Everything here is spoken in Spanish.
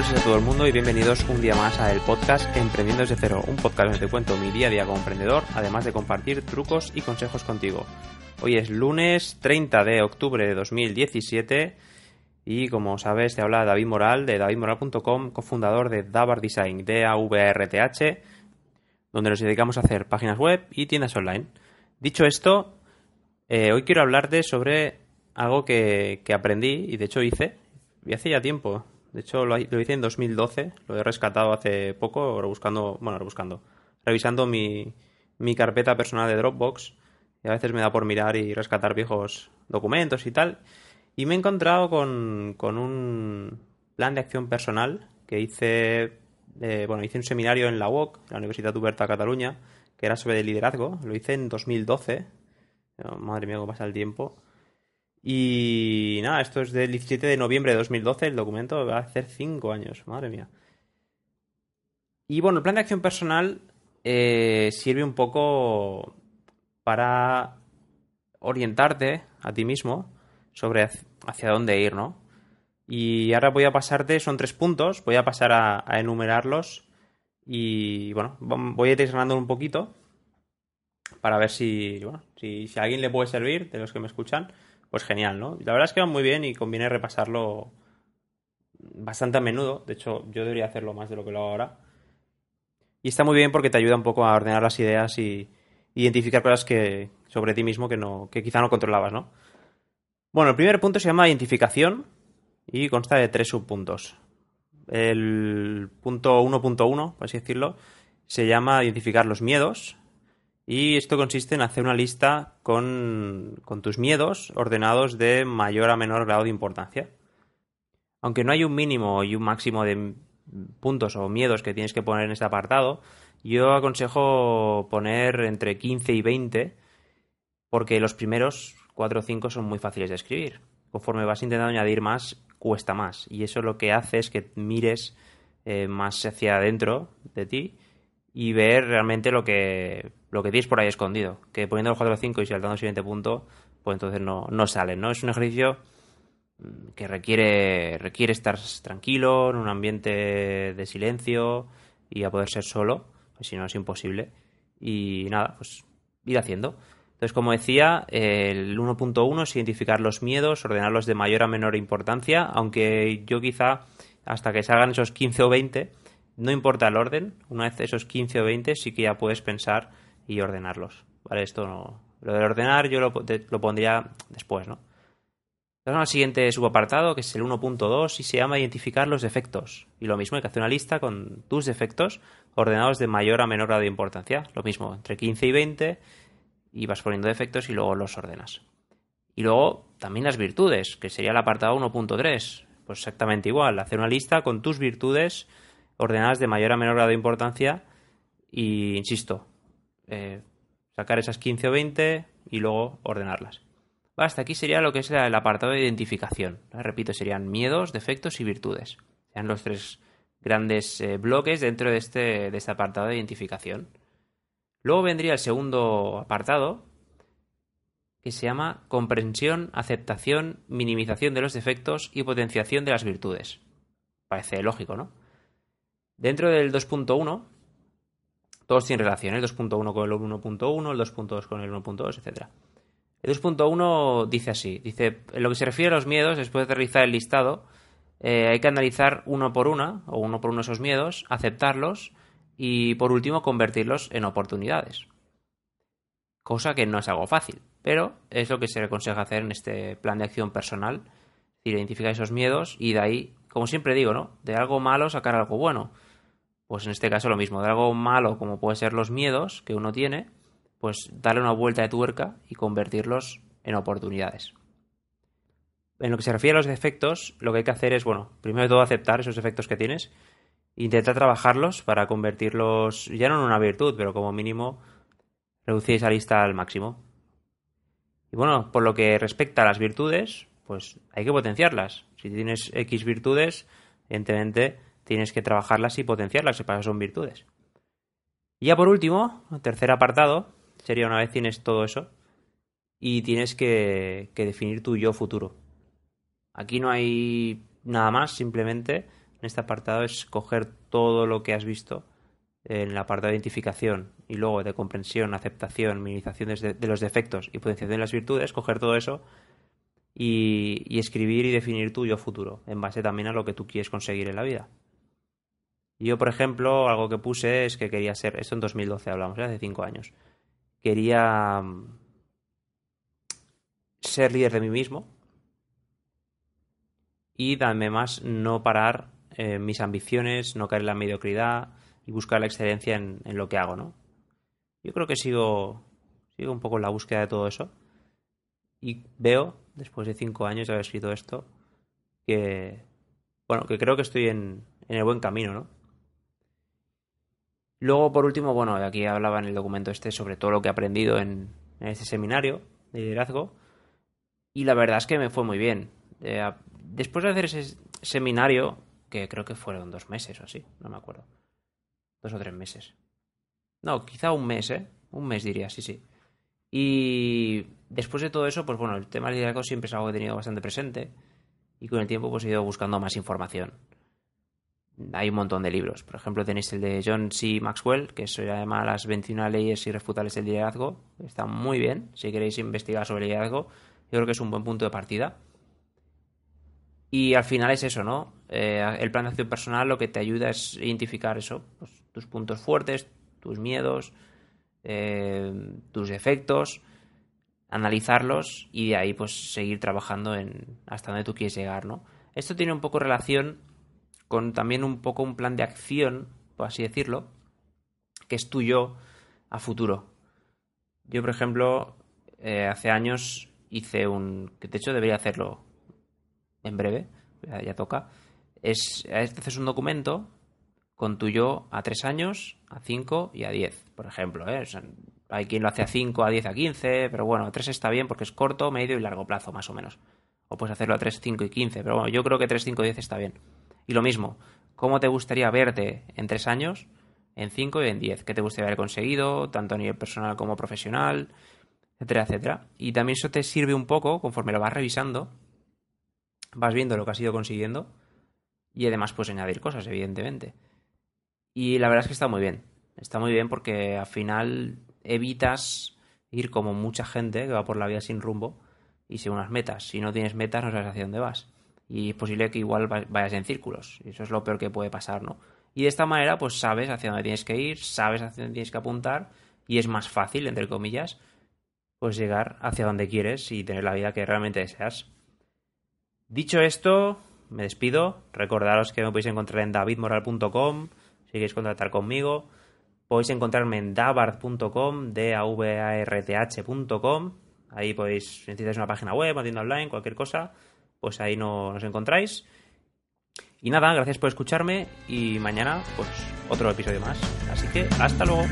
buenos días a todo el mundo y bienvenidos un día más a el podcast Emprendiendo desde cero, un podcast donde te cuento mi día a día como emprendedor, además de compartir trucos y consejos contigo. Hoy es lunes 30 de octubre de 2017 y como sabes te habla David Moral de davidmoral.com, cofundador de Davar Design, D-A-V-R-T-H, donde nos dedicamos a hacer páginas web y tiendas online. Dicho esto, eh, hoy quiero hablarte sobre algo que, que aprendí y de hecho hice, y hace ya tiempo, de hecho, lo, hice en 2012, lo he rescatado hace poco, rebuscando, bueno, rebuscando, revisando mi, mi carpeta personal de Dropbox. Y a veces me da por mirar y rescatar viejos documentos y tal. Y me he encontrado con, con un plan de acción personal que hice, eh, bueno, hice un seminario en la UOC, la Universidad Uberta de Cataluña, que era sobre liderazgo. Lo hice en 2012. madre mía, cómo pasa el tiempo. Y nada, esto es del 17 de noviembre de 2012, el documento va a hacer 5 años, madre mía. Y bueno, el plan de acción personal eh, sirve un poco para orientarte a ti mismo sobre hacia dónde ir, ¿no? Y ahora voy a pasarte, son tres puntos, voy a pasar a, enumerarlos y bueno, voy a ir desgranando un poquito para ver si, bueno, si, si a alguien le puede servir de los que me escuchan pues genial, ¿no? La verdad es que va muy bien y conviene repasarlo bastante a menudo. De hecho, yo debería hacerlo más de lo que lo hago ahora. Y está muy bien porque te ayuda un poco a ordenar las ideas y identificar cosas que sobre ti mismo que no que quizá no controlabas, ¿no? Bueno, el primer punto se llama identificación y consta de tres subpuntos. El punto 1.1, por así decirlo, se llama identificar los miedos, y esto consiste en hacer una lista con, tus miedos ordenados de mayor a menor grado de importancia. Aunque no hay un mínimo y un máximo de puntos o miedos que tienes que poner en este apartado, yo aconsejo poner entre 15 y 20 porque los primeros 4 o 5 son muy fáciles de escribir. Conforme vas intentando añadir más, cuesta más. Y eso lo que hace es que mires eh, más hacia adentro de ti y ver realmente lo que, lo que tienes por ahí escondido. Que poniendo los 4 o 5 y saltando el siguiente punto, pues entonces no, no salen, ¿no? Es un ejercicio mm, que requiere, requiere estar tranquilo, en un ambiente de silencio y a poder ser solo, pues si no es imposible. Y nada, pues ir haciendo. Entonces, como decía, el 1.1 es identificar los miedos, ordenarlos de mayor a menor importancia, aunque yo quizá hasta que salgan esos 15 o 20 no importa el orden, una vez esos 15 o 20 sí que ya puedes pensar y ordenarlos. ¿Vale? Esto no. Lo de ordenar yo lo, pondría después, ¿no? Al siguiente subapartado, que es el 1.2, y se llama identificar los defectos. Y lo mismo, hay que hacer una lista con tus defectos ordenados de mayor a menor grado de importancia. Lo mismo, entre 15 y 20, y vas poniendo defectos y luego los ordenas. Y luego también las virtudes, que sería el apartado 1.3. Pues exactamente igual, hacer una lista con tus virtudes ordenadas de mayor a menor grado de importancia y, insisto, eh, sacar esas 15 o 20 y luego ordenarlas. hasta aquí sería lo que es el apartado de identificación. Repito, serían miedos, defectos y virtudes. Serían los tres grandes eh, bloques dentro de este, de este apartado de identificación. Luego vendría el segundo apartado, que se llama comprensión, aceptación, minimización de los defectos y potenciación de las virtudes. Parece lógico, ¿no? Dentro del 2.1, todos tienen relación, el 2.1 con el 1.1, el 2.2 con el 1.2, etc. El 2.1 dice así, dice, en lo que se refiere a los miedos, después de realizar el listado, eh, hay que analizar uno por uno, o uno por uno esos miedos, aceptarlos y por último convertirlos en oportunidades. Cosa que no es algo fácil, pero es lo que se aconseja hacer en este plan de acción personal, identificar esos miedos y de ahí, como siempre digo, ¿no? De algo malo sacar algo bueno pues en este caso lo mismo, de algo malo como puede ser los miedos que uno tiene, pues darle una vuelta de tuerca y convertirlos en oportunidades. En lo que se refiere a los defectos, lo que hay que hacer es, bueno, primero de todo aceptar esos defectos que tienes, intentar trabajarlos para convertirlos ya no en una virtud, pero como mínimo reducir esa lista al máximo. Y bueno, por lo que respecta a las virtudes, pues hay que potenciarlas. Si tienes X virtudes, evidentemente tienes que trabajarlas y potenciarlas, que para son virtudes. Y ya por último, tercer apartado, sería una vez tienes todo eso y tienes que, definir tu yo futuro. Aquí no hay nada más, simplemente en este apartado es coger todo lo que has visto en la parte de identificación y luego de comprensión, aceptación, minimización de, los defectos y potenciación de las virtudes, coger todo eso y, escribir y definir tu yo futuro, en base también a lo que tú quieres conseguir en la vida. Yo, por ejemplo, algo que puse es que quería ser, esto en 2012 hablamos, ¿eh? hace cinco años, quería mm, ser líder de mí mismo y además no parar mis ambiciones, no caer en la mediocridad, y buscar la excelencia en, lo que hago, ¿no? Yo creo que sigo, sigo un poco en la búsqueda de todo eso y veo, después de cinco años de haber escrito esto, que, bueno, que creo que estoy en, en el buen camino, ¿no? Luego, por último, bueno, aquí hablaba en el documento este sobre todo lo que he aprendido en, este seminario de liderazgo y la verdad es que me fue muy bien. Eh, después de hacer ese seminario, que creo que fueron dos meses o así, no me acuerdo Dos o tres meses. No, quizá un mes, ¿eh? Un mes diría, sí, sí. Y después de todo eso, pues bueno, el tema del liderazgo siempre es algo que he tenido bastante presente. Y con el tiempo pues he ido buscando más información. Hay un montón de libros. Por ejemplo, tenéis el de John C. Maxwell, que se llama Las 21 leyes irrefutables del liderazgo. Está muy bien. Si queréis investigar sobre liderazgo, yo creo que es un buen punto de partida. Y al final es eso, ¿no? Eh, el plan de acción personal lo que te ayuda es identificar eso, pues, tus puntos fuertes, tus miedos, eh, tus defectos, analizarlos y de ahí pues seguir trabajando en hasta donde tú quieres llegar, ¿no? Esto tiene un poco relación con también un poco un plan de acción, por así decirlo, que es tuyo a futuro. Yo, por ejemplo, eh, hace años hice un... que de hecho debería hacerlo en breve, ya, toca. Es, es un documento con tu yo a 3 años, a 5 y a 10, por ejemplo. ¿eh? hay quien lo hace a 5, a 10, a 15, pero bueno, a 3 está bien porque es corto, medio y largo plazo, más o menos. O puedes hacerlo a 3, 5 y 15, pero bueno, yo creo que 3, 5 y 10 está bien. Y lo mismo, ¿cómo te gustaría verte en 3 años, en 5 y en 10? ¿Qué te gustaría haber conseguido, tanto a nivel personal como profesional, etcétera, etcétera? Y también eso te sirve un poco, conforme lo vas revisando, vas viendo lo que has ido consiguiendo y además puedes añadir cosas, evidentemente. Y la verdad es que está muy bien. Está muy bien porque al final evitas ir como mucha gente que va por la vida sin rumbo y sin unas metas. Si no tienes metas, no sabes hacia dónde vas. Y es posible que igual vayas en círculos. Eso es lo peor que puede pasar, ¿no? Y de esta manera, pues sabes hacia dónde tienes que ir, sabes hacia dónde tienes que apuntar y es más fácil, entre comillas, pues llegar hacia donde quieres y tener la vida que realmente deseas. Dicho esto, me despido. Recordaros que me podéis encontrar en davidmoral.com si queréis contratar conmigo. Podéis encontrarme en davard.com, d a v a r t h.com. Ahí podéis, si necesitáis una página web, una tienda online, cualquier cosa, pues ahí nos encontráis. Y nada, gracias por escucharme y mañana pues otro episodio más. Así que hasta luego.